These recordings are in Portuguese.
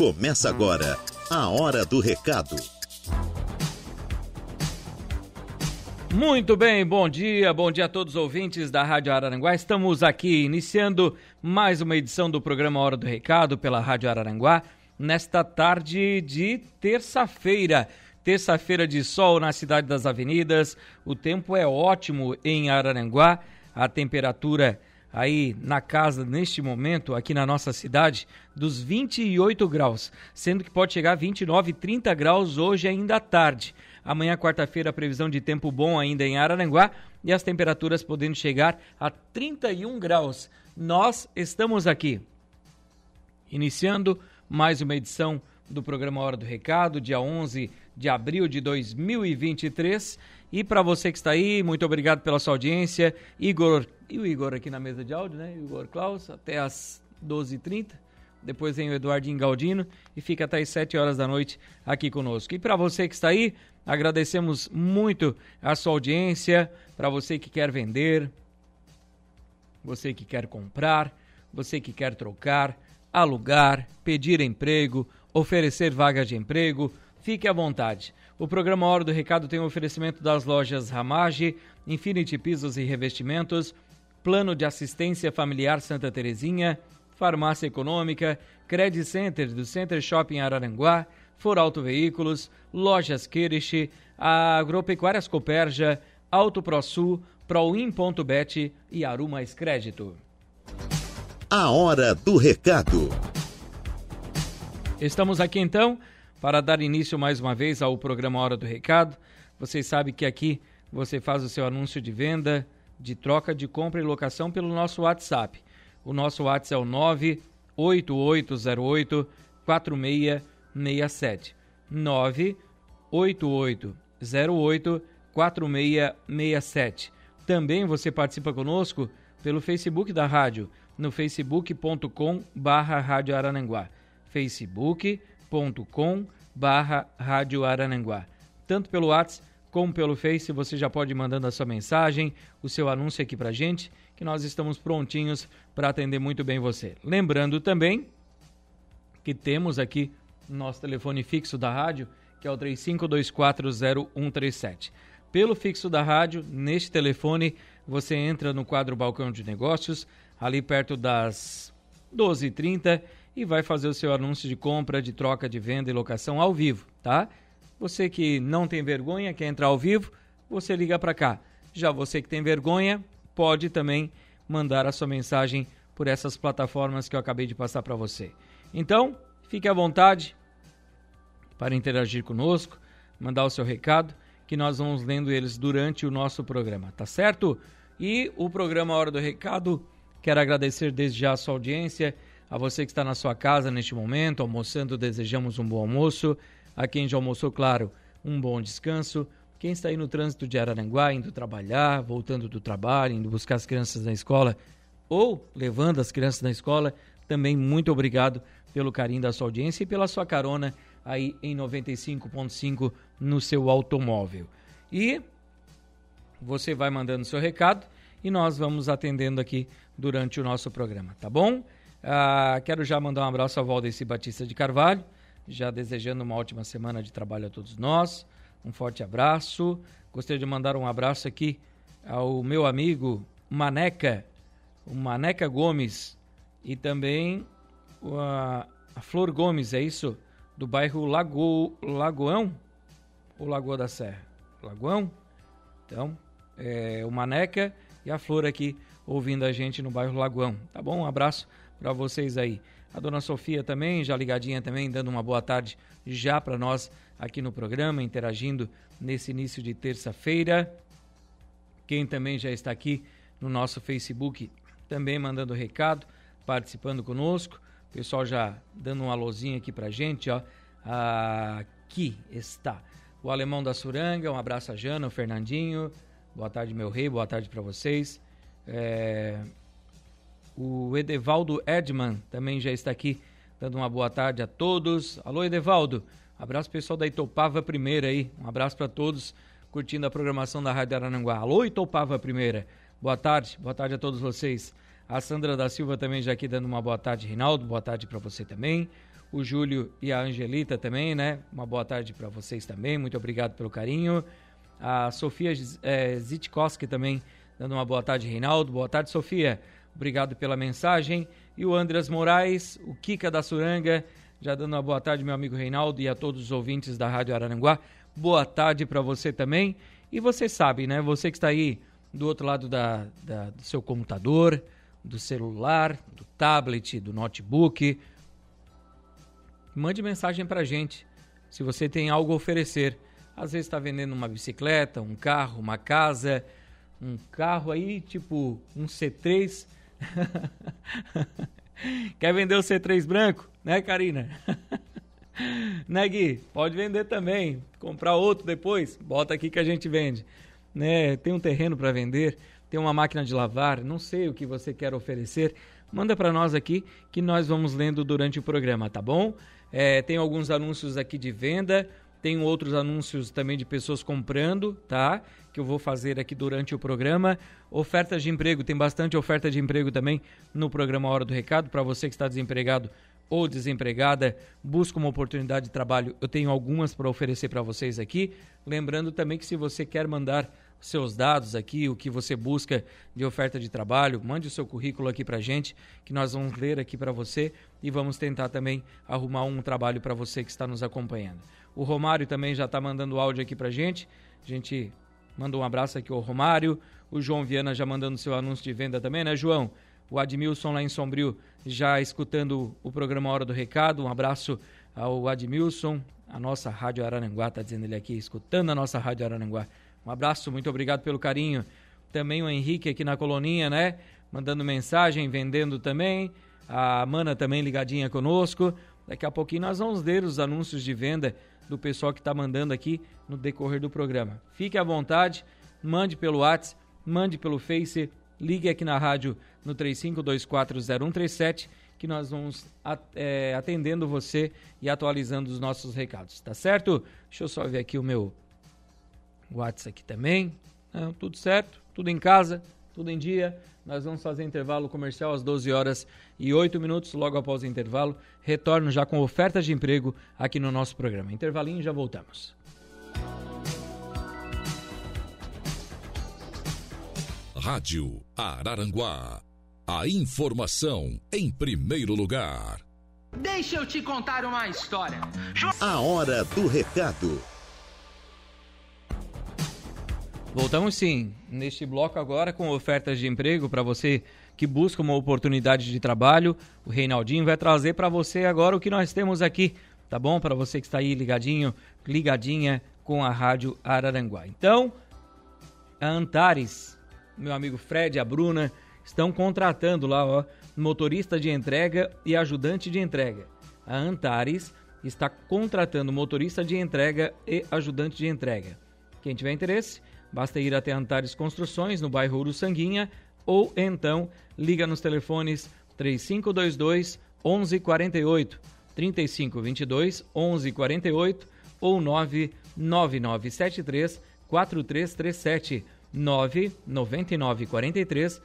Começa agora a Hora do Recado. Muito bem, bom dia, bom dia a todos os ouvintes da Rádio Araranguá. Estamos aqui iniciando mais uma edição do programa Hora do Recado pela Rádio Araranguá, nesta tarde de terça-feira. Terça-feira de sol na cidade das avenidas, o tempo é ótimo em Araranguá, a temperatura aí na casa neste momento, aqui na nossa cidade, dos 28 graus, sendo que pode chegar a 29, 30 graus hoje ainda à tarde. Amanhã, quarta-feira, previsão de tempo bom ainda em Araranguá e as temperaturas podendo chegar a 31 graus. Nós estamos aqui, iniciando mais uma edição do programa Hora do Recado, dia 11 de abril de 2023. E para você que está aí, muito obrigado pela sua audiência. Igor, e o Igor aqui na mesa de áudio, né? Igor Klaus, até às 12h30. Depois vem o Eduardinho Galdino e fica até às 7 horas da noite aqui conosco. E para você que está aí, agradecemos muito a sua audiência. Para você que quer vender, você que quer comprar, você que quer trocar, alugar, pedir emprego, oferecer vagas de emprego, fique à vontade. O programa Hora do Recado tem o um oferecimento das lojas Ramage, Infinity Pisos e Revestimentos, Plano de Assistência Familiar Santa Terezinha, Farmácia Econômica, Credit Center do Center Shopping Araranguá, For Auto Veículos, Lojas Queriche, Agropecuárias Coperja, Auto ProSul, Proin.bet e Aru Mais Crédito. A Hora do Recado. Estamos aqui então para dar início mais uma vez ao programa Hora do Recado. Vocês sabem que aqui você faz o seu anúncio de venda, de troca, de compra e locação pelo nosso WhatsApp. O nosso WhatsApp é o 98808 4667. 98808 4667. Também você participa conosco pelo Facebook da rádio, no facebook.com barra Rádio facebook.com barra Rádio Arananguá. Tanto pelo WhatsApp como pelo Face, você já pode ir mandando a sua mensagem, o seu anúncio aqui pra gente, que nós estamos prontinhos para atender muito bem você. Lembrando também que temos aqui nosso telefone fixo da rádio, que é o 35240137. Pelo fixo da rádio, neste telefone, você entra no quadro Balcão de Negócios, ali perto das 12h30 e vai fazer o seu anúncio de compra, de troca, de venda e locação ao vivo, tá? Você que não tem vergonha, quer entrar ao vivo, você liga para cá. Já você que tem vergonha, pode também mandar a sua mensagem por essas plataformas que eu acabei de passar para você. Então, fique à vontade para interagir conosco, mandar o seu recado, que nós vamos lendo eles durante o nosso programa, tá certo? E o programa Hora do Recado, quero agradecer desde já a sua audiência, a você que está na sua casa neste momento, almoçando, desejamos um bom almoço. A quem já almoçou, claro, um bom descanso. Quem está aí no trânsito de Araranguá, indo trabalhar, voltando do trabalho, indo buscar as crianças na escola ou levando as crianças na escola, também muito obrigado pelo carinho da sua audiência e pela sua carona aí em 95.5 no seu automóvel. E você vai mandando seu recado e nós vamos atendendo aqui durante o nosso programa, tá bom? Ah, quero já mandar um abraço ao Valdeci Batista de Carvalho, já desejando uma ótima semana de trabalho a todos nós. Um forte abraço. Gostaria de mandar um abraço aqui ao meu amigo Maneca, o Maneca Gomes, e também a, a Flor Gomes, é isso? Do bairro Lago, Lagoão ou Lagoa da Serra? Lagoão? Então, é, o Maneca e a Flor aqui ouvindo a gente no bairro Lagoão. Tá bom? Um abraço para vocês aí. A dona Sofia também, já ligadinha também, dando uma boa tarde já para nós aqui no programa, interagindo nesse início de terça-feira. Quem também já está aqui no nosso Facebook, também mandando recado, participando conosco. O pessoal já dando um alôzinho aqui pra gente, ó. Aqui está o Alemão da Suranga, um abraço a Jana, o Fernandinho. Boa tarde, meu rei, boa tarde para vocês. É, o Edevaldo Edman também já está aqui dando uma boa tarde a todos. Alô, Edevaldo. Abraço pessoal da Itopava Primeira aí. Um abraço para todos curtindo a programação da Rádio Arananguá. Alô, Itopava Primeira. Boa tarde, boa tarde a todos vocês. A Sandra da Silva também já aqui dando uma boa tarde, Reinaldo. Boa tarde para você também. o Júlio e a Angelita também, né? Uma boa tarde para vocês também, muito obrigado pelo carinho. A Sofia é, Zitkowski também dando uma boa tarde, Reinaldo. Boa tarde, Sofia. Obrigado pela mensagem. E o Andras Moraes, o Kika da Suranga, já dando uma boa tarde, meu amigo Reinaldo, e a todos os ouvintes da Rádio Araranguá. Boa tarde para você também. E você sabe, né? Você que está aí do outro lado da, da, do seu computador, do celular, do tablet, do notebook, mande mensagem para gente. Se você tem algo a oferecer, às vezes está vendendo uma bicicleta, um carro, uma casa, um carro aí tipo um C3. Quer vender o C3 branco, né, Karina? né, Gui? Pode vender também. Comprar outro depois, bota aqui que a gente vende. Né? Tem um terreno para vender, tem uma máquina de lavar, não sei o que você quer oferecer. Manda para nós aqui que nós vamos lendo durante o programa, tá bom? É, tem alguns anúncios aqui de venda, tem outros anúncios também de pessoas comprando, tá? Que eu vou fazer aqui durante o programa. Ofertas de emprego, tem bastante oferta de emprego também no programa Hora do Recado. Para você que está desempregado, ou desempregada, busca uma oportunidade de trabalho, eu tenho algumas para oferecer para vocês aqui. Lembrando também que se você quer mandar seus dados aqui, o que você busca de oferta de trabalho, mande o seu currículo aqui para gente, que nós vamos ler aqui para você e vamos tentar também arrumar um trabalho para você que está nos acompanhando. O Romário também já está mandando áudio aqui para gente. A gente manda um abraço aqui ao Romário. O João Viana já mandando seu anúncio de venda também, né, João? o Admilson lá em Sombrio já escutando o programa Hora do Recado. Um abraço ao Admilson, a nossa Rádio Araranguá, está dizendo ele aqui, escutando a nossa Rádio Araranguá. Um abraço, muito obrigado pelo carinho. Também o Henrique aqui na coloninha, né? Mandando mensagem, vendendo também. A Mana também ligadinha conosco. Daqui a pouquinho nós vamos ler os anúncios de venda do pessoal que está mandando aqui no decorrer do programa. Fique à vontade, mande pelo WhatsApp, mande pelo Face, ligue aqui na rádio no 35240137 que nós vamos é, atendendo você e atualizando os nossos recados, tá certo? Deixa eu só ver aqui o meu WhatsApp aqui também. Não, tudo certo, tudo em casa, tudo em dia. Nós vamos fazer intervalo comercial às 12 horas e 8 minutos. Logo após o intervalo, retorno já com ofertas de emprego aqui no nosso programa. Intervalinho e já voltamos. Rádio Araranguá. A informação em primeiro lugar. Deixa eu te contar uma história. A hora do recado. Voltamos sim, neste bloco agora com ofertas de emprego para você que busca uma oportunidade de trabalho. O Reinaldinho vai trazer para você agora o que nós temos aqui, tá bom? Para você que está aí ligadinho, ligadinha com a Rádio Araranguá. Então, a Antares meu amigo Fred e a Bruna estão contratando lá, ó, motorista de entrega e ajudante de entrega. A Antares está contratando motorista de entrega e ajudante de entrega. Quem tiver interesse, basta ir até Antares Construções, no bairro Uruçanguinha, ou então liga nos telefones 3522 1148, 3522 1148 ou 99973 4337. 999 43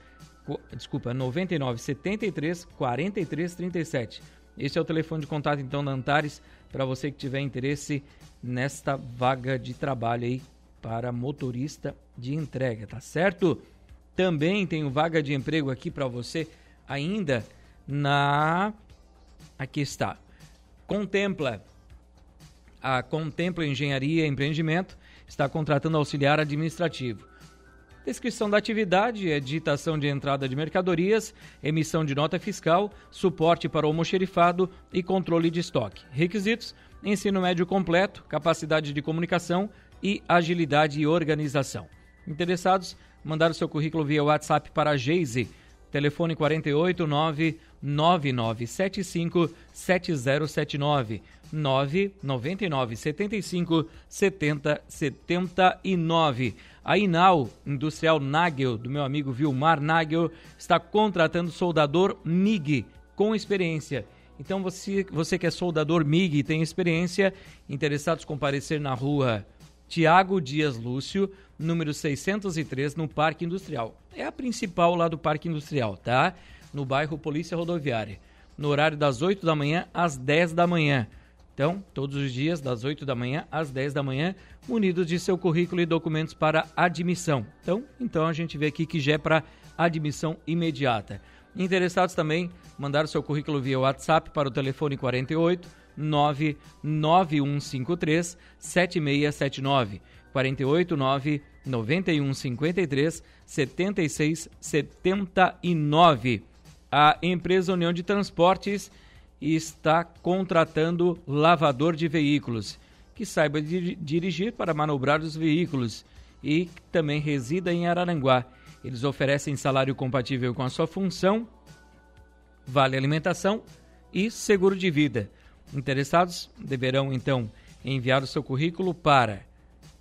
desculpa, 99 73 43 37. Esse é o telefone de contato então da Antares para você que tiver interesse nesta vaga de trabalho aí para motorista de entrega, tá certo? Também tenho vaga de emprego aqui para você ainda na aqui está. Contempla a Contempla Engenharia e Empreendimento está contratando auxiliar administrativo Descrição da atividade é digitação de entrada de mercadorias, emissão de nota fiscal, suporte para o almoxerifado e controle de estoque. Requisitos: ensino médio completo, capacidade de comunicação e agilidade e organização. Interessados? Mandar o seu currículo via WhatsApp para a Geise. Telefone 489 9975 7079 999 75 70 79. A Inal Industrial Nagel, do meu amigo Vilmar Nagel, está contratando soldador MIG com experiência. Então, você, você que é soldador MIG e tem experiência, interessados comparecer na rua Tiago Dias Lúcio, número 603, no Parque Industrial. É a principal lá do Parque Industrial, tá? No bairro Polícia Rodoviária. no horário das 8 da manhã às 10 da manhã. Então, todos os dias, das 8 da manhã às 10 da manhã, munidos de seu currículo e documentos para admissão. Então, então a gente vê aqui que já é para admissão imediata. Interessados também, mandar seu currículo via WhatsApp para o telefone 48 99153 7679. 48 9 9153 7679. A empresa União de Transportes está contratando lavador de veículos que saiba dirigir para manobrar os veículos e também resida em Araranguá. Eles oferecem salário compatível com a sua função, vale alimentação e seguro de vida. Interessados deverão então enviar o seu currículo para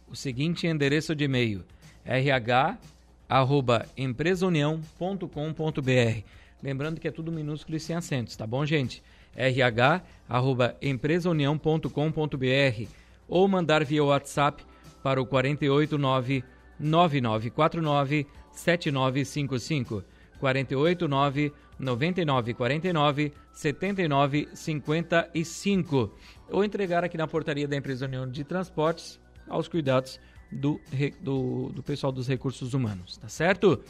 o seguinte endereço de e-mail: rh@empresaunião.com.br. Lembrando que é tudo minúsculo e sem acentos, tá bom, gente? rh@empresaunião.com.br ou mandar via WhatsApp para o 489 9949 7955 489 9949 7955 ou entregar aqui na portaria da empresa União de Transportes aos cuidados do, do, do pessoal dos recursos humanos, tá certo?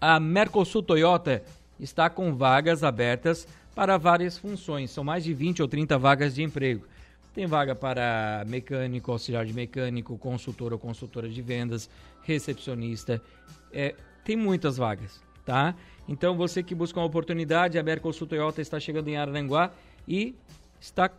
A Mercosul Toyota está com vagas abertas para várias funções, são mais de 20 ou 30 vagas de emprego. Tem vaga para mecânico, auxiliar de mecânico, consultor ou consultora de vendas, recepcionista. É, tem muitas vagas, tá? Então você que busca uma oportunidade, a Mercosul Toyota está chegando em Araranguá e está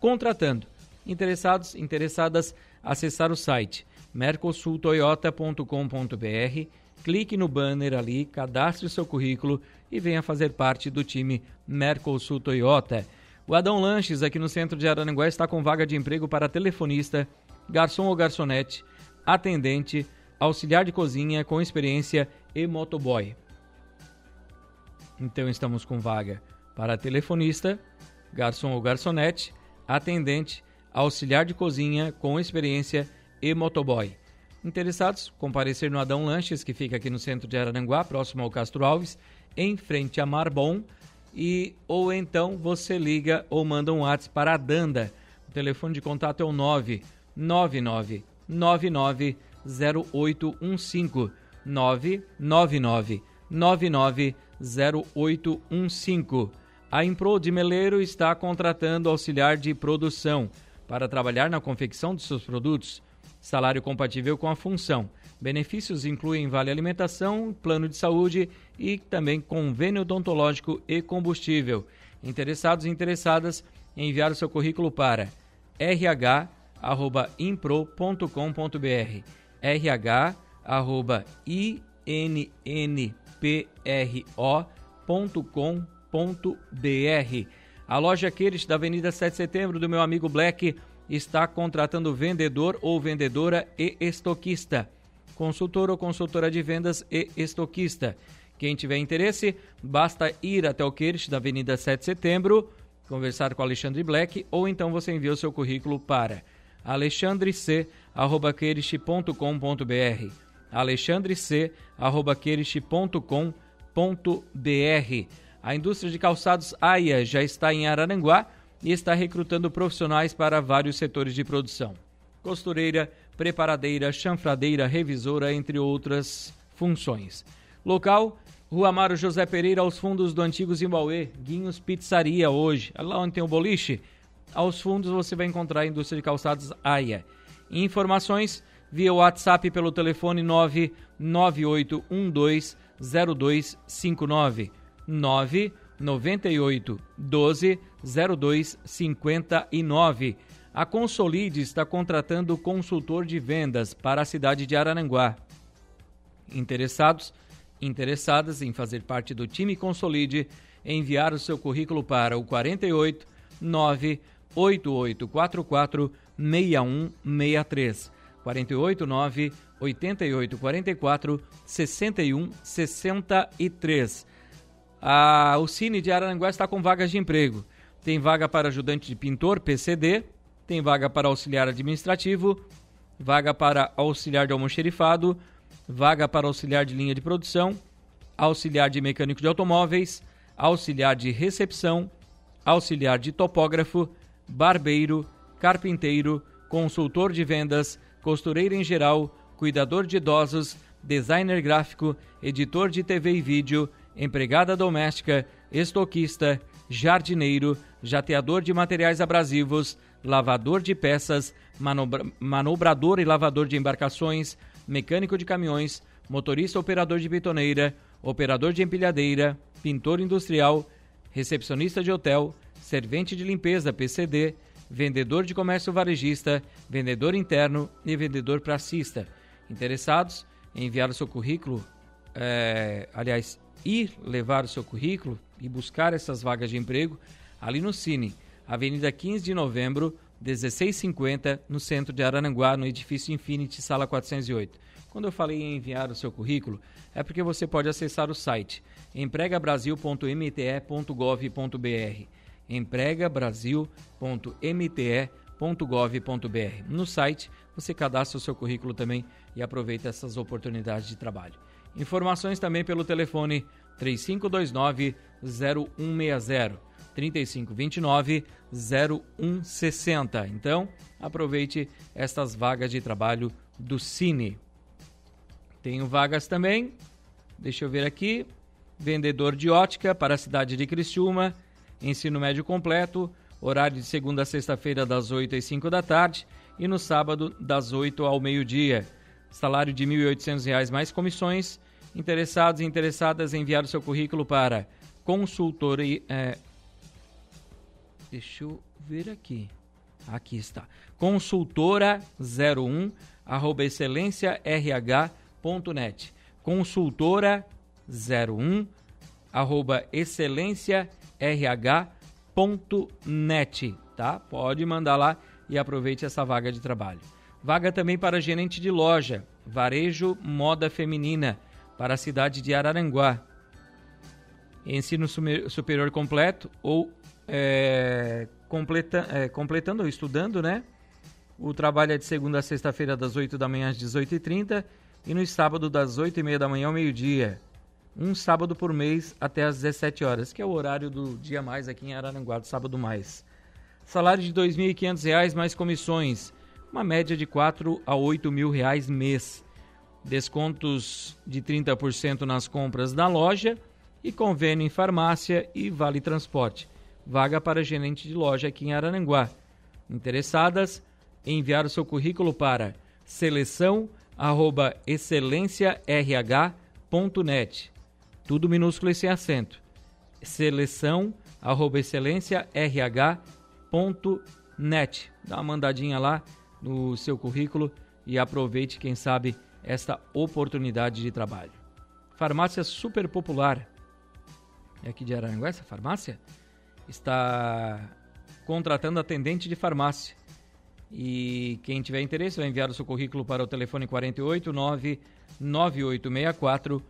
contratando. Interessados, interessadas, acessar o site mercosultoyota.com.br, clique no banner ali, cadastre seu currículo e venha fazer parte do time Mercosul Toyota. O Adão Lanches, aqui no centro de Araranguá, está com vaga de emprego para telefonista, garçom ou garçonete, atendente, auxiliar de cozinha com experiência e motoboy. Então estamos com vaga para telefonista, garçom ou garçonete, atendente, auxiliar de cozinha com experiência e motoboy. Interessados? Comparecer no Adão Lanches, que fica aqui no centro de Araranguá, próximo ao Castro Alves, em frente a Marbon e ou então você liga ou manda um WhatsApp para a Danda. O telefone de contato é o 999 99 0815 999 99 0815. A Impro de Meleiro está contratando auxiliar de produção para trabalhar na confecção de seus produtos. Salário compatível com a função. Benefícios incluem vale alimentação, plano de saúde e também convênio odontológico e combustível. Interessados e interessadas, enviar o seu currículo para rh@impro.com.br. rh@innpro.com.br. A loja Queires da Avenida 7 de Setembro do meu amigo Black está contratando vendedor ou vendedora e estoquista consultor ou consultora de vendas e estoquista. Quem tiver interesse, basta ir até o Kirsch da Avenida 7 de Setembro, conversar com Alexandre Black ou então você envia o seu currículo para alexandrec@querish.com.br. alexandrec@querish.com.br. A indústria de calçados AIA já está em Araranguá e está recrutando profissionais para vários setores de produção. Costureira, preparadeira, chanfradeira, revisora, entre outras funções. Local: Rua Amaro José Pereira, aos fundos do antigo Zimbauê, Guinhos Pizzaria hoje. Lá onde tem o boliche, aos fundos você vai encontrar a indústria de calçados AIA. Informações via WhatsApp pelo telefone 998120259 998 12 0259 a Consolide está contratando consultor de vendas para a cidade de Araranguá. Interessados? Interessadas em fazer parte do time Consolide, enviar o seu currículo para o 48 98844 6163. 489 8844 6163. A, o Cine de Araranguá está com vagas de emprego. Tem vaga para ajudante de pintor, PCD, tem vaga para auxiliar administrativo, vaga para auxiliar de almoxerifado, vaga para auxiliar de linha de produção, auxiliar de mecânico de automóveis, auxiliar de recepção, auxiliar de topógrafo, barbeiro, carpinteiro, consultor de vendas, costureiro em geral, cuidador de idosos, designer gráfico, editor de TV e vídeo, empregada doméstica, estoquista, jardineiro, jateador de materiais abrasivos, lavador de peças, manobra manobrador e lavador de embarcações, mecânico de caminhões, motorista operador de betoneira, operador de empilhadeira, pintor industrial, recepcionista de hotel, servente de limpeza PCD, vendedor de comércio varejista, vendedor interno e vendedor pracista. Interessados em enviar o seu currículo, é, aliás, ir levar o seu currículo e buscar essas vagas de emprego ali no Cine, Avenida 15 de Novembro, 1650, no centro de Araranguá, no edifício Infinity, sala 408. Quando eu falei em enviar o seu currículo, é porque você pode acessar o site empregabrasil.mte.gov.br empregabrasil.mte.gov.br. No site, você cadastra o seu currículo também e aproveita essas oportunidades de trabalho. Informações também pelo telefone 3529 0160 3529 0160. Então, aproveite estas vagas de trabalho do Cine. Tenho vagas também, deixa eu ver aqui, vendedor de ótica para a cidade de Criciúma, ensino médio completo, horário de segunda a sexta-feira das 8 às 5 da tarde e no sábado das 8 ao meio-dia. Salário de R$ 1.800 mais comissões. Interessados e interessadas enviar o seu currículo para consultor e, é, Deixa eu ver aqui. Aqui está. Consultora01 arroba excelênciarh.net. Consultora01 arroba excelênciarh.net, tá? Pode mandar lá e aproveite essa vaga de trabalho. Vaga também para gerente de loja, varejo moda feminina, para a cidade de Araranguá. Ensino superior completo ou é, completa, é, completando ou estudando, né? O trabalho é de segunda a sexta-feira, das 8 da manhã às 18h30 e no sábado, das 8h30 da manhã ao meio-dia. Um sábado por mês até às 17 horas, que é o horário do dia mais aqui em Araranguá, do sábado mais. Salário de R$ 2.500 mais comissões, uma média de 4 a 8 mil reais mês. Descontos de 30% nas compras da loja e convênio em farmácia e vale transporte vaga para gerente de loja aqui em Arananguá. Interessadas, enviar o seu currículo para seleção@excelênciarh.net. Tudo minúsculo e sem acento. seleção@excelênciarh.net. Dá uma mandadinha lá no seu currículo e aproveite, quem sabe, esta oportunidade de trabalho. Farmácia super popular. É aqui de Aranguá essa farmácia? está contratando atendente de farmácia. E quem tiver interesse vai enviar o seu currículo para o telefone 48 9 9864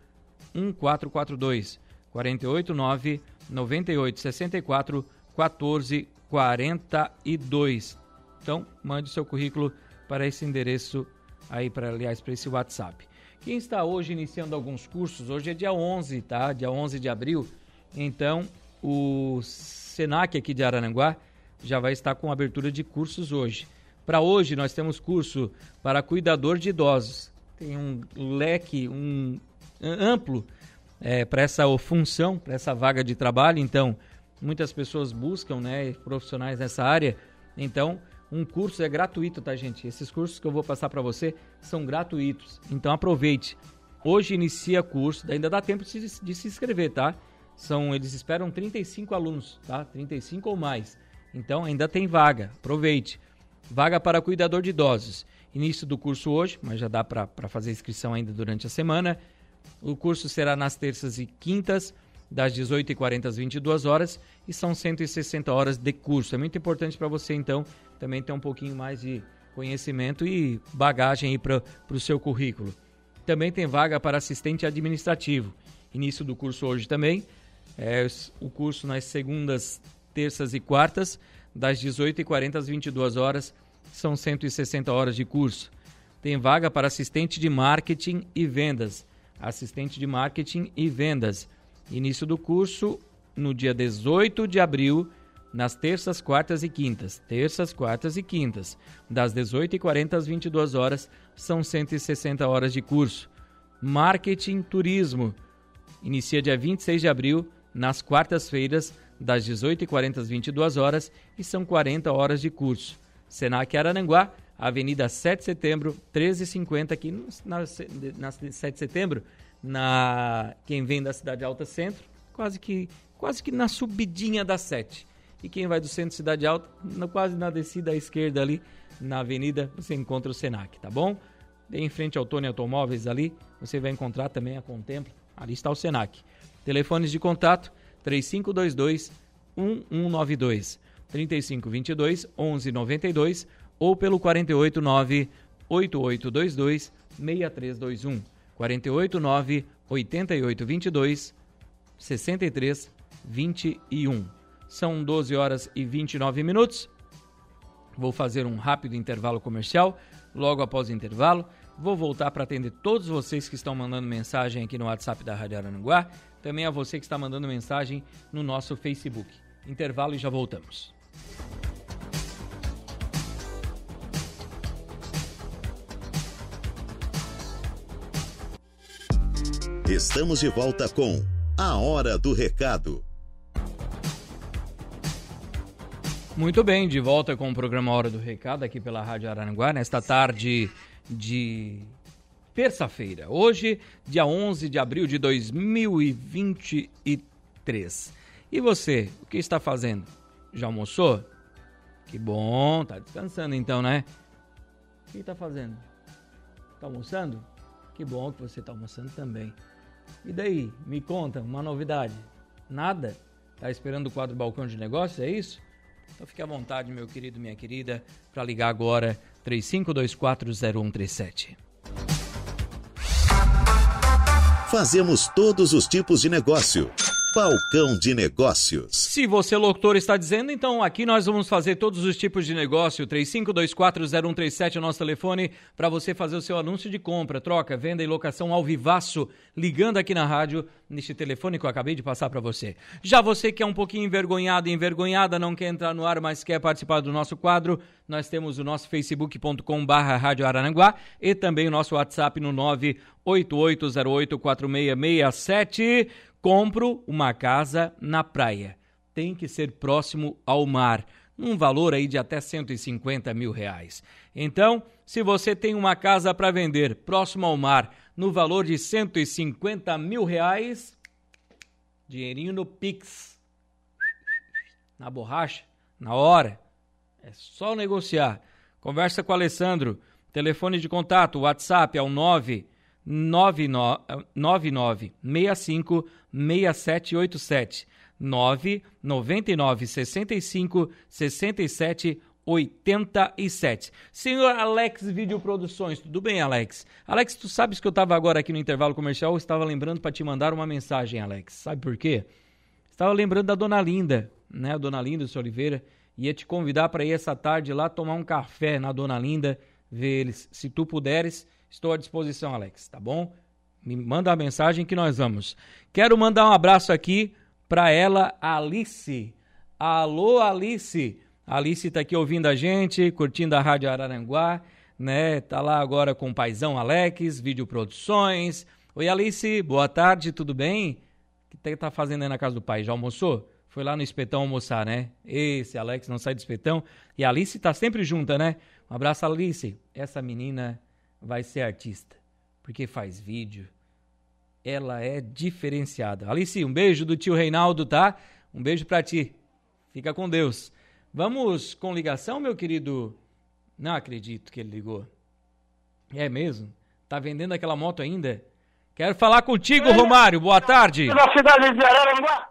1442. 48 9 98 64 14 42. Então, mande o seu currículo para esse endereço aí para aliás para esse WhatsApp. Quem está hoje iniciando alguns cursos, hoje é dia 11, tá? Dia 11 de abril. Então, os Senac aqui de Araranguá já vai estar com abertura de cursos hoje. Para hoje nós temos curso para cuidador de idosos. Tem um leque um amplo é, para essa função, para essa vaga de trabalho. Então, muitas pessoas buscam né, profissionais nessa área. Então, um curso é gratuito, tá, gente? Esses cursos que eu vou passar para você são gratuitos. Então, aproveite. Hoje inicia curso, ainda dá tempo de se, de se inscrever, tá? São, eles esperam 35 alunos, tá? 35 ou mais. Então ainda tem vaga, aproveite. Vaga para cuidador de idosos. Início do curso hoje, mas já dá para fazer inscrição ainda durante a semana. O curso será nas terças e quintas, das 18h40 às 22 horas, e são 160 horas de curso. É muito importante para você, então, também ter um pouquinho mais de conhecimento e bagagem para o seu currículo. Também tem vaga para assistente administrativo. Início do curso hoje também. É, o curso nas segundas, terças e quartas, das 18h40 às 22 horas, são 160 horas de curso. Tem vaga para assistente de marketing e vendas. Assistente de marketing e vendas. Início do curso no dia 18 de abril, nas terças, quartas e quintas. Terças, quartas e quintas. Das 18h40 às 22 horas são 160 horas de curso. Marketing Turismo. Inicia dia 26 de abril, nas quartas-feiras, das 18h40 às 22 horas e são 40 horas de curso. Senac Arananguá, Avenida 7 de Setembro, 1350, aqui na, na 7 de Setembro, na quem vem da Cidade Alta Centro, quase que quase que na subidinha da 7. E quem vai do centro Cidade Alta, na, quase na descida à esquerda ali, na avenida, você encontra o Senac, tá bom? Em frente ao Tony Automóveis ali, você vai encontrar também a Contempla, ali está o Senac. Telefones de contato 3522 1192, 3522 1192 ou pelo 489 8822 6321, 489 8822 6321. São 12 horas e 29 minutos. Vou fazer um rápido intervalo comercial. Logo após o intervalo, vou voltar para atender todos vocês que estão mandando mensagem aqui no WhatsApp da Rádio Aranguá, também a você que está mandando mensagem no nosso Facebook. Intervalo e já voltamos. Estamos de volta com A Hora do Recado. Muito bem, de volta com o programa Hora do Recado aqui pela Rádio Araranguá, nesta tarde de terça-feira. Hoje, dia 11 de abril de 2023. E você, o que está fazendo? Já almoçou? Que bom, tá descansando então, né? O que está fazendo? Está almoçando? Que bom que você está almoçando também. E daí, me conta, uma novidade. Nada? Tá esperando o quadro Balcão de Negócios, é isso? Então fique à vontade, meu querido, minha querida, para ligar agora 35240137. Fazemos todos os tipos de negócio. Balcão de Negócios. Se você, locutor, está dizendo, então aqui nós vamos fazer todos os tipos de negócio. 35240137 é o nosso telefone para você fazer o seu anúncio de compra, troca, venda e locação ao vivaço, ligando aqui na rádio, neste telefone que eu acabei de passar para você. Já você que é um pouquinho envergonhado e envergonhada, não quer entrar no ar, mas quer participar do nosso quadro, nós temos o nosso facebook.com barra Rádio Arananguá e também o nosso WhatsApp no 988084667 compro uma casa na praia. Tem que ser próximo ao mar, um valor aí de até 150 mil reais. Então, se você tem uma casa para vender próximo ao mar, no valor de 150 mil reais, dinheirinho no Pix, na borracha, na hora, é só negociar. Conversa com o Alessandro. Telefone de contato, WhatsApp é o 9 9965 6787 999 65 67 87. Senhor Alex Videoproduções, tudo bem, Alex? Alex, tu sabes que eu estava agora aqui no intervalo comercial, eu estava lembrando para te mandar uma mensagem, Alex. Sabe por quê? Estava lembrando da Dona Linda, né? A Dona Linda, o Oliveira, ia te convidar para ir essa tarde lá tomar um café na Dona Linda, ver eles. Se tu puderes, estou à disposição, Alex, tá bom? Me manda a mensagem que nós vamos. Quero mandar um abraço aqui para ela, Alice. Alô, Alice. Alice está aqui ouvindo a gente, curtindo a Rádio Araranguá, né? Tá lá agora com o paizão Alex, Videoproduções. Oi, Alice, boa tarde, tudo bem? O que tá fazendo aí na casa do pai? Já almoçou? Foi lá no espetão almoçar, né? Esse Alex não sai do espetão. E a Alice tá sempre junta, né? Um abraço, Alice. Essa menina vai ser artista, porque faz vídeo, ela é diferenciada. Alice, um beijo do tio Reinaldo, tá? Um beijo para ti. Fica com Deus. Vamos com ligação, meu querido? Não acredito que ele ligou. É mesmo? Tá vendendo aquela moto ainda? Quero falar contigo, Romário. Boa tarde. Na cidade de Araranguá.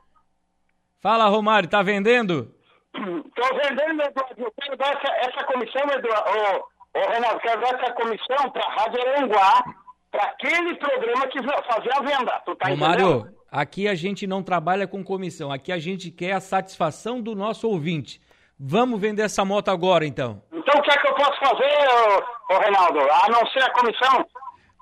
Fala, Romário. Tá vendendo? Estou vendendo, Eduardo. Eu quero dar essa, essa comissão, Eduardo. Ô, ô, Ronaldo, quero dar essa comissão para a Rádio Aranguá para aquele programa que fazer a venda. Tu tá Mário, entendendo? aqui a gente não trabalha com comissão, aqui a gente quer a satisfação do nosso ouvinte. Vamos vender essa moto agora, então. Então o que é que eu posso fazer, ô, ô Reinaldo? A não ser a comissão?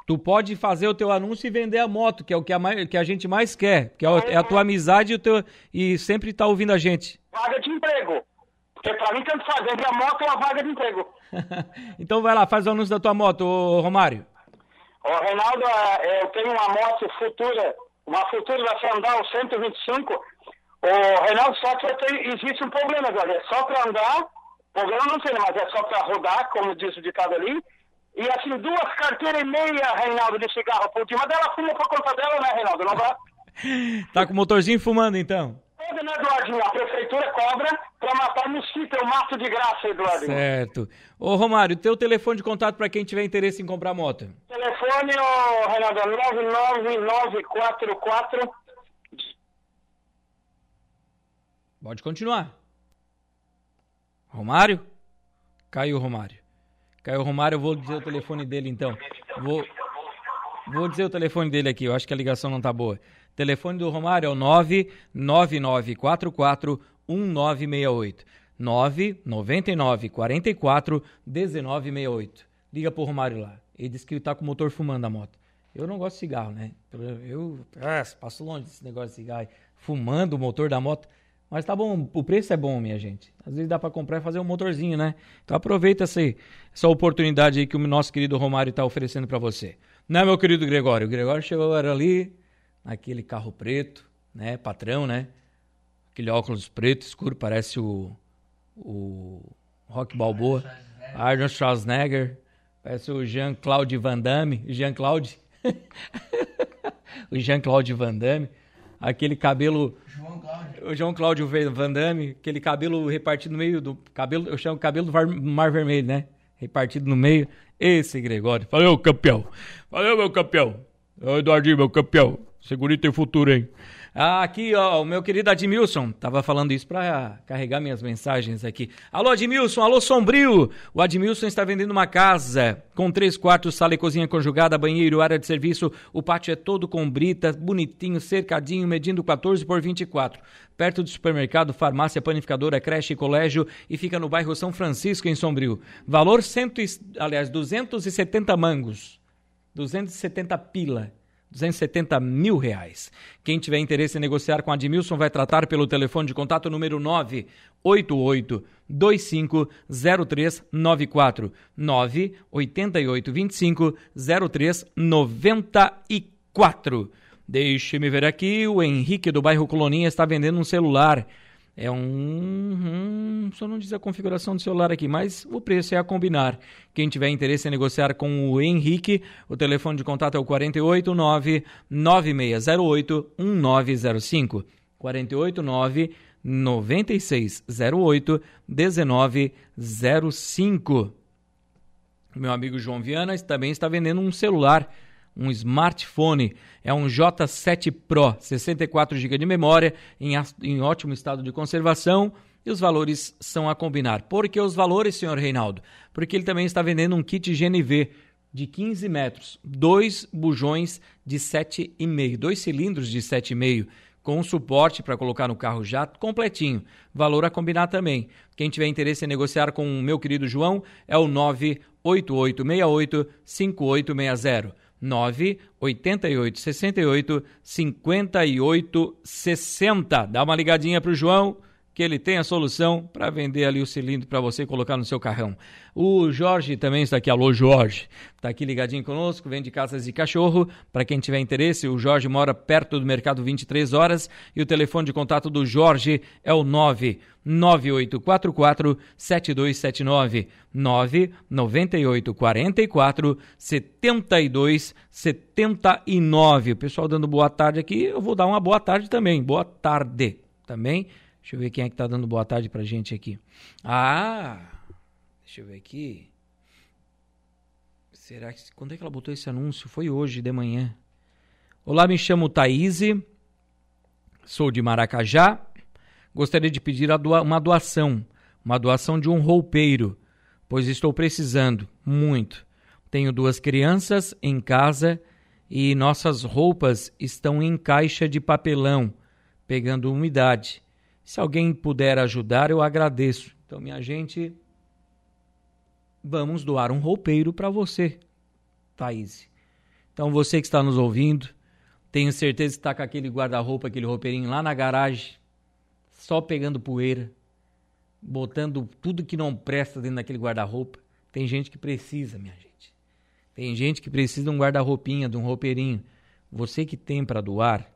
Tu pode fazer o teu anúncio e vender a moto, que é o que a, mais, que a gente mais quer, que é, é a tua amizade e, o teu, e sempre tá ouvindo a gente. Vaga de emprego. Porque pra mim, tanto faz, vender a moto ou a vaga de emprego. então vai lá, faz o anúncio da tua moto, ô, Romário. Ô, Reinaldo, é, eu tenho uma moto futura, uma futura da Sandal 125. Ô, Reinaldo, só que tenho, existe um problema, galera. É só pra andar, problema não tem, mas é só pra rodar, como diz o ditado ali. E assim, duas carteiras e meia, Reinaldo, de cigarro por dia. Mas ela fuma por conta dela, né, Reinaldo? Não vai? tá com o motorzinho fumando, então? Pode, né, Eduardinho? A prefeitura cobra pra matar mosquito, eu mato de graça, Eduardinho. Certo. Ô, Romário, teu telefone de contato para quem tiver interesse em comprar moto? Telefone, ô, Reinaldo, 99944... Pode continuar. Romário? Caiu o Romário. Caiu o Romário, eu vou dizer o telefone dele então. Vou, vou dizer o telefone dele aqui, eu acho que a ligação não tá boa. Telefone do Romário é o 99944 1968. 999 44 1968. Liga pro Romário lá. Ele disse que tá com o motor fumando a moto. Eu não gosto de cigarro, né? Eu ah, passo longe desse negócio de cigarro. Fumando o motor da moto. Mas tá bom, o preço é bom, minha gente. Às vezes dá para comprar e fazer um motorzinho, né? Então aproveita essa, essa oportunidade aí que o nosso querido Romário está oferecendo para você. Né, meu querido Gregório? O Gregório chegou agora ali, naquele carro preto, né? Patrão, né? Aquele óculos preto, escuro, parece o, o Rock Balboa. Arnold Schwarzenegger. Parece o Jean-Claude Van Damme. Jean-Claude. o Jean-Claude Van Damme aquele cabelo. João Cláudio. O João Cláudio Van Damme, aquele cabelo repartido no meio do. cabelo Eu chamo cabelo do Mar Vermelho, né? Repartido no meio. Esse Gregório. Valeu, campeão. Valeu, meu campeão. Eduardinho, meu campeão. Segurito tem futuro, hein? Ah, aqui, ó, o meu querido Admilson, tava falando isso para carregar minhas mensagens aqui. Alô, Admilson, alô, Sombrio. O Admilson está vendendo uma casa com três quartos, sala e cozinha conjugada, banheiro, área de serviço. O pátio é todo com brita, bonitinho, cercadinho, medindo 14 por 24. Perto do supermercado, farmácia, panificadora, creche e colégio e fica no bairro São Francisco, em Sombrio. Valor, cento, aliás, 270 mangos. 270 pila 270 mil reais. Quem tiver interesse em negociar com Admilson vai tratar pelo telefone de contato número 988 250394 988 25 0394. Deixe-me ver aqui, o Henrique do bairro Coloninha está vendendo um celular é um, um, Só não diz a configuração do celular aqui, mas o preço é a combinar. Quem tiver interesse em negociar com o Henrique, o telefone de contato é o 489 9608 1905. 489 9608 1905. Meu amigo João Viana também está vendendo um celular um smartphone. É um J7 Pro, 64 GB de memória, em, em ótimo estado de conservação. E os valores são a combinar. Por que os valores, senhor Reinaldo? Porque ele também está vendendo um kit GNV de 15 metros, dois bujões de 7,5, dois cilindros de 7,5, com suporte para colocar no carro já completinho. Valor a combinar também. Quem tiver interesse em negociar com o meu querido João é o 98868 5860. 9 88 68 58 60. Dá uma ligadinha pro João que ele tem a solução para vender ali o cilindro para você colocar no seu carrão. O Jorge também está aqui. Alô, Jorge. Está aqui ligadinho conosco, vende casas de cachorro. Para quem tiver interesse, o Jorge mora perto do mercado 23 horas e o telefone de contato do Jorge é o 99844 7279 99844 7279. O pessoal dando boa tarde aqui, eu vou dar uma boa tarde também. Boa tarde também Deixa eu ver quem é que tá dando boa tarde pra gente aqui. Ah! Deixa eu ver aqui. Será que. Quando é que ela botou esse anúncio? Foi hoje de manhã. Olá, me chamo Thaís. Sou de Maracajá. Gostaria de pedir doa uma doação. Uma doação de um roupeiro, pois estou precisando muito. Tenho duas crianças em casa e nossas roupas estão em caixa de papelão, pegando umidade. Se alguém puder ajudar, eu agradeço. Então, minha gente, vamos doar um roupeiro para você, Thaís. Então você que está nos ouvindo, tenho certeza que está com aquele guarda-roupa, aquele roupeirinho lá na garagem, só pegando poeira, botando tudo que não presta dentro daquele guarda-roupa. Tem gente que precisa, minha gente. Tem gente que precisa de um guarda-roupinha, de um roupeirinho. Você que tem para doar,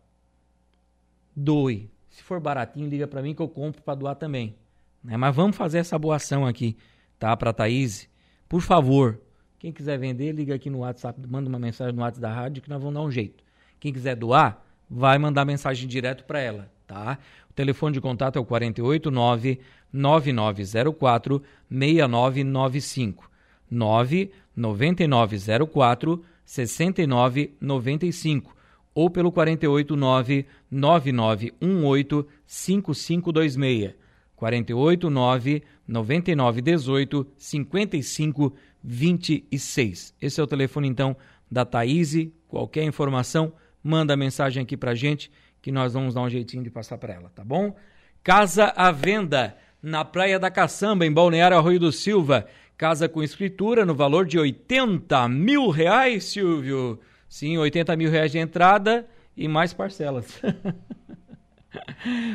doe. Se for baratinho, liga para mim que eu compro para doar também. Né? Mas vamos fazer essa boa ação aqui, tá? Para Thaís. Por favor, quem quiser vender, liga aqui no WhatsApp, manda uma mensagem no WhatsApp da rádio que nós vamos dar um jeito. Quem quiser doar, vai mandar mensagem direto para ela, tá? O telefone de contato é o 489 9904 6995 99904 6995 ou pelo 489 9918 5526. 489 9918 5526. Esse é o telefone então da Thaís. Qualquer informação, manda mensagem aqui pra gente que nós vamos dar um jeitinho de passar para ela, tá bom? Casa à venda na Praia da Caçamba, em Balneário Arroio do Silva. Casa com escritura no valor de 80 mil reais, Silvio. Sim, 80 mil reais de entrada e mais parcelas.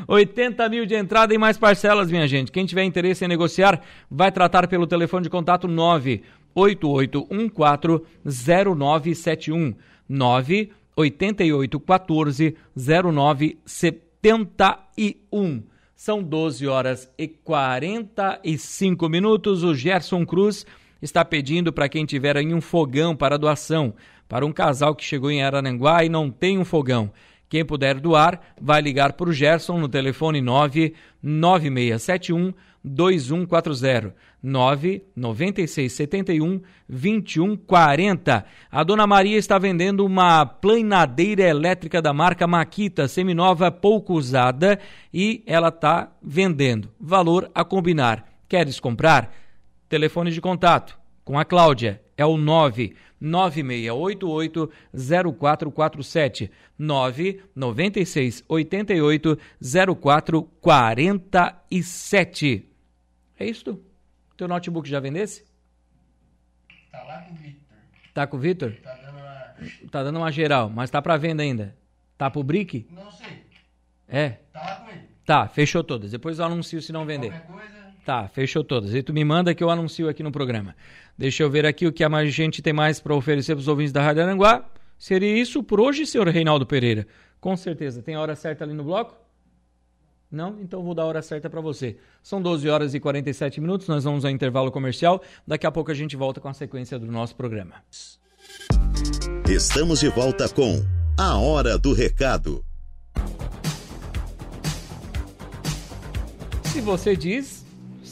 80 mil de entrada e mais parcelas, minha gente. Quem tiver interesse em negociar, vai tratar pelo telefone de contato 988140971. 988140971. São 12 horas e 45 minutos. O Gerson Cruz está pedindo para quem tiver aí um fogão para doação para um casal que chegou em Arananguá e não tem um fogão. Quem puder doar, vai ligar para o Gerson no telefone 99671 2140 99671 2140. A dona Maria está vendendo uma planadeira elétrica da marca Maquita, seminova pouco usada, e ela está vendendo. Valor a combinar. Queres comprar? Telefone de contato com a Cláudia é o 9 9688 0447 996 88 0447. É isso? Teu notebook já vendesse? Tá lá com o Victor. Tá com o Vitor? Tá dando uma. Tá dando uma geral, mas tá para venda ainda. Tá pro Brick? Não sei. É. Tá lá com ele. Tá, fechou todas. Depois eu anuncio se não vender. Qualquer coisa. Tá, fechou todas. E tu me manda que eu anuncio aqui no programa. Deixa eu ver aqui o que a gente tem mais para oferecer para os ouvintes da Rádio Aranguá. Seria isso por hoje, senhor Reinaldo Pereira? Com certeza. Tem a hora certa ali no bloco? Não? Então vou dar a hora certa para você. São 12 horas e 47 minutos, nós vamos ao intervalo comercial. Daqui a pouco a gente volta com a sequência do nosso programa. Estamos de volta com A Hora do Recado. Se você diz,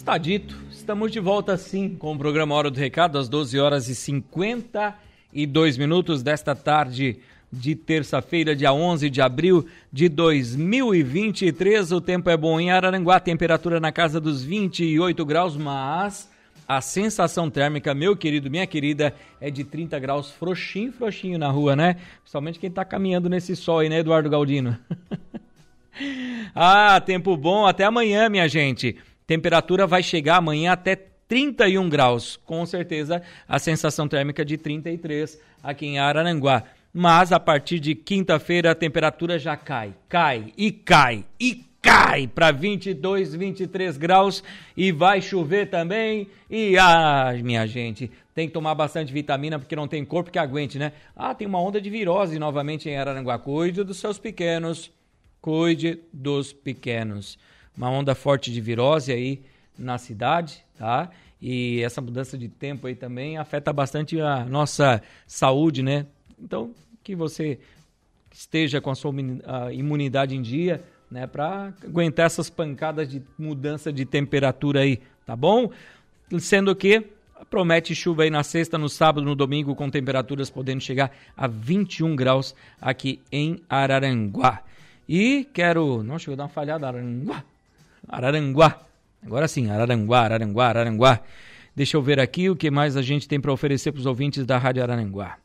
está dito. Estamos de volta sim com o programa Hora do Recado, às 12 horas e 52 minutos desta tarde de terça-feira, dia 11 de abril de 2023. O tempo é bom em Araranguá, temperatura na casa dos 28 graus, mas a sensação térmica, meu querido, minha querida, é de 30 graus, frouxinho, frouxinho na rua, né? Principalmente quem tá caminhando nesse sol aí, né, Eduardo Galdino? ah, tempo bom, até amanhã, minha gente. Temperatura vai chegar amanhã até 31 graus, com certeza a sensação térmica de 33 aqui em Araranguá. Mas a partir de quinta-feira a temperatura já cai, cai e cai e cai para 22, 23 graus e vai chover também. E ah, minha gente, tem que tomar bastante vitamina porque não tem corpo que aguente, né? Ah, tem uma onda de virose novamente em Araranguá. Cuide dos seus pequenos. Cuide dos pequenos. Uma onda forte de virose aí na cidade, tá? E essa mudança de tempo aí também afeta bastante a nossa saúde, né? Então, que você esteja com a sua imunidade em dia, né, para aguentar essas pancadas de mudança de temperatura aí, tá bom? Sendo que promete chuva aí na sexta, no sábado, no domingo, com temperaturas podendo chegar a 21 graus aqui em Araranguá. E quero. Nossa, eu vou dar uma falhada. Araranguá. Araranguá. Agora sim, Araranguá, Araranguá, Araranguá. Deixa eu ver aqui o que mais a gente tem para oferecer para os ouvintes da Rádio Araranguá.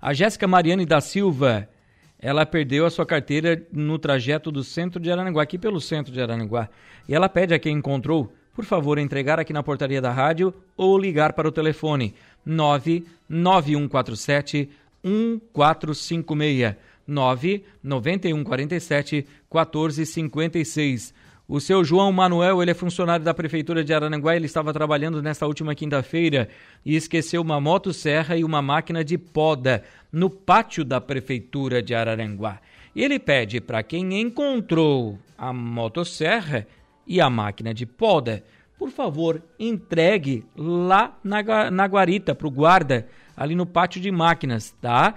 A Jéssica Mariane da Silva, ela perdeu a sua carteira no trajeto do centro de Araranguá, aqui pelo centro de Araranguá. E ela pede a quem encontrou, por favor, entregar aqui na portaria da rádio ou ligar para o telefone 99147 1456 99147 1456. O seu João Manuel, ele é funcionário da Prefeitura de Araranguá, ele estava trabalhando nesta última quinta-feira e esqueceu uma motosserra e uma máquina de poda no pátio da Prefeitura de Araranguá. Ele pede para quem encontrou a motosserra e a máquina de poda, por favor, entregue lá na, na guarita para o guarda, ali no pátio de máquinas, tá?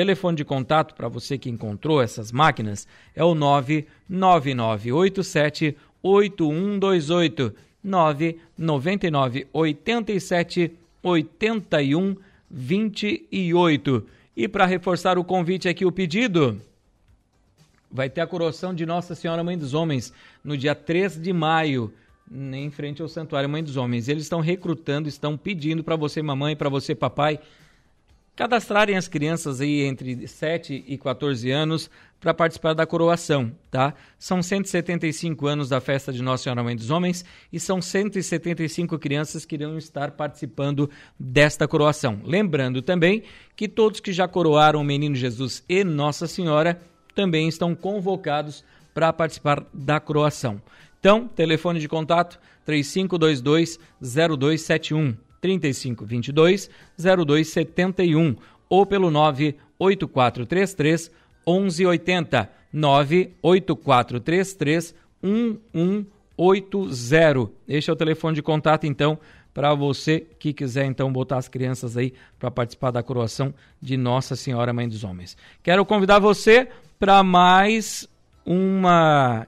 Telefone de contato para você que encontrou essas máquinas é o 99987 8128 999 87 81 28. E para reforçar o convite aqui, o pedido, vai ter a coroação de Nossa Senhora Mãe dos Homens no dia 3 de maio, em frente ao Santuário Mãe dos Homens. Eles estão recrutando, estão pedindo para você, mamãe, para você, papai, cadastrarem as crianças aí entre 7 e 14 anos para participar da coroação, tá? São 175 anos da festa de Nossa Senhora Mãe dos Homens e são 175 crianças que irão estar participando desta coroação. Lembrando também que todos que já coroaram o Menino Jesus e Nossa Senhora também estão convocados para participar da coroação. Então, telefone de contato 3522 0271 3522 0271 ou pelo 98433 1180 98433 1180. Este é o telefone de contato então para você que quiser então botar as crianças aí para participar da coroação de Nossa Senhora Mãe dos Homens. Quero convidar você para mais uma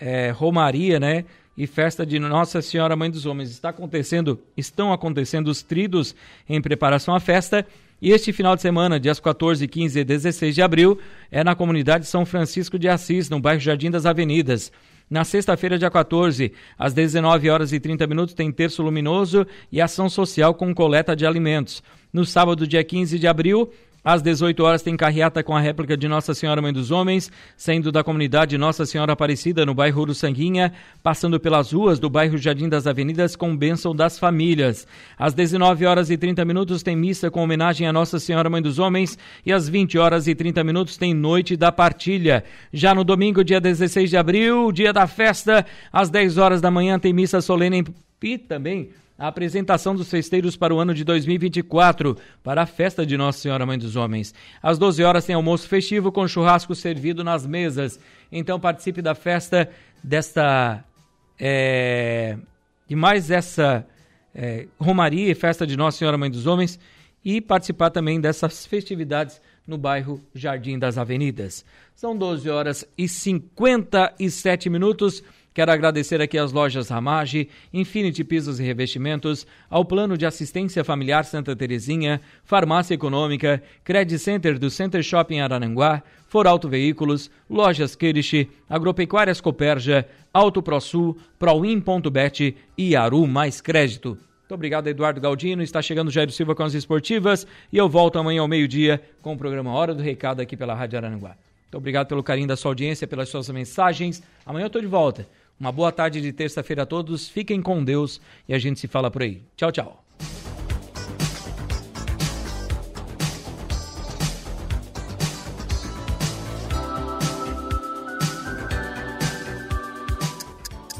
é, romaria, né? E festa de Nossa Senhora Mãe dos Homens. Está acontecendo, estão acontecendo os tridos em preparação à festa. E este final de semana, dias 14, 15 e 16 de abril, é na comunidade São Francisco de Assis, no bairro Jardim das Avenidas. Na sexta-feira, dia 14, às 19 horas e 30 minutos, tem terço luminoso e ação social com coleta de alimentos. No sábado, dia 15 de abril, às 18 horas tem carreata com a réplica de Nossa Senhora Mãe dos Homens, saindo da comunidade Nossa Senhora Aparecida, no bairro Uruçanguinha, passando pelas ruas do bairro Jardim das Avenidas com bênção das famílias. Às 19 horas e 30 minutos tem missa com homenagem a Nossa Senhora Mãe dos Homens e às 20 horas e 30 minutos tem noite da partilha. Já no domingo, dia 16 de abril, dia da festa, às 10 horas da manhã tem missa solene e também a apresentação dos festeiros para o ano de 2024, para a festa de Nossa Senhora Mãe dos Homens. Às 12 horas tem almoço festivo com churrasco servido nas mesas. Então participe da festa desta. É, de mais essa é, Romaria e festa de Nossa Senhora Mãe dos Homens e participar também dessas festividades no bairro Jardim das Avenidas. São 12 horas e 57 minutos. Quero agradecer aqui às lojas Ramage, Infinity Pisos e Revestimentos, ao Plano de Assistência Familiar Santa Terezinha, Farmácia Econômica, Credit Center do Center Shopping Arananguá, Foralto Veículos, Lojas Kirish, Agropecuárias Coperja, Auto ProSul, Proin.bet e Aru Mais Crédito. Muito obrigado, Eduardo Galdino. Está chegando o Jairo Silva com as esportivas e eu volto amanhã ao meio-dia com o programa Hora do Recado aqui pela Rádio Arananguá. Muito obrigado pelo carinho da sua audiência, pelas suas mensagens. Amanhã eu estou de volta. Uma boa tarde de terça-feira a todos. Fiquem com Deus e a gente se fala por aí. Tchau, tchau.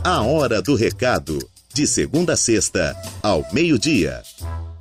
A hora do recado. De segunda a sexta, ao meio-dia.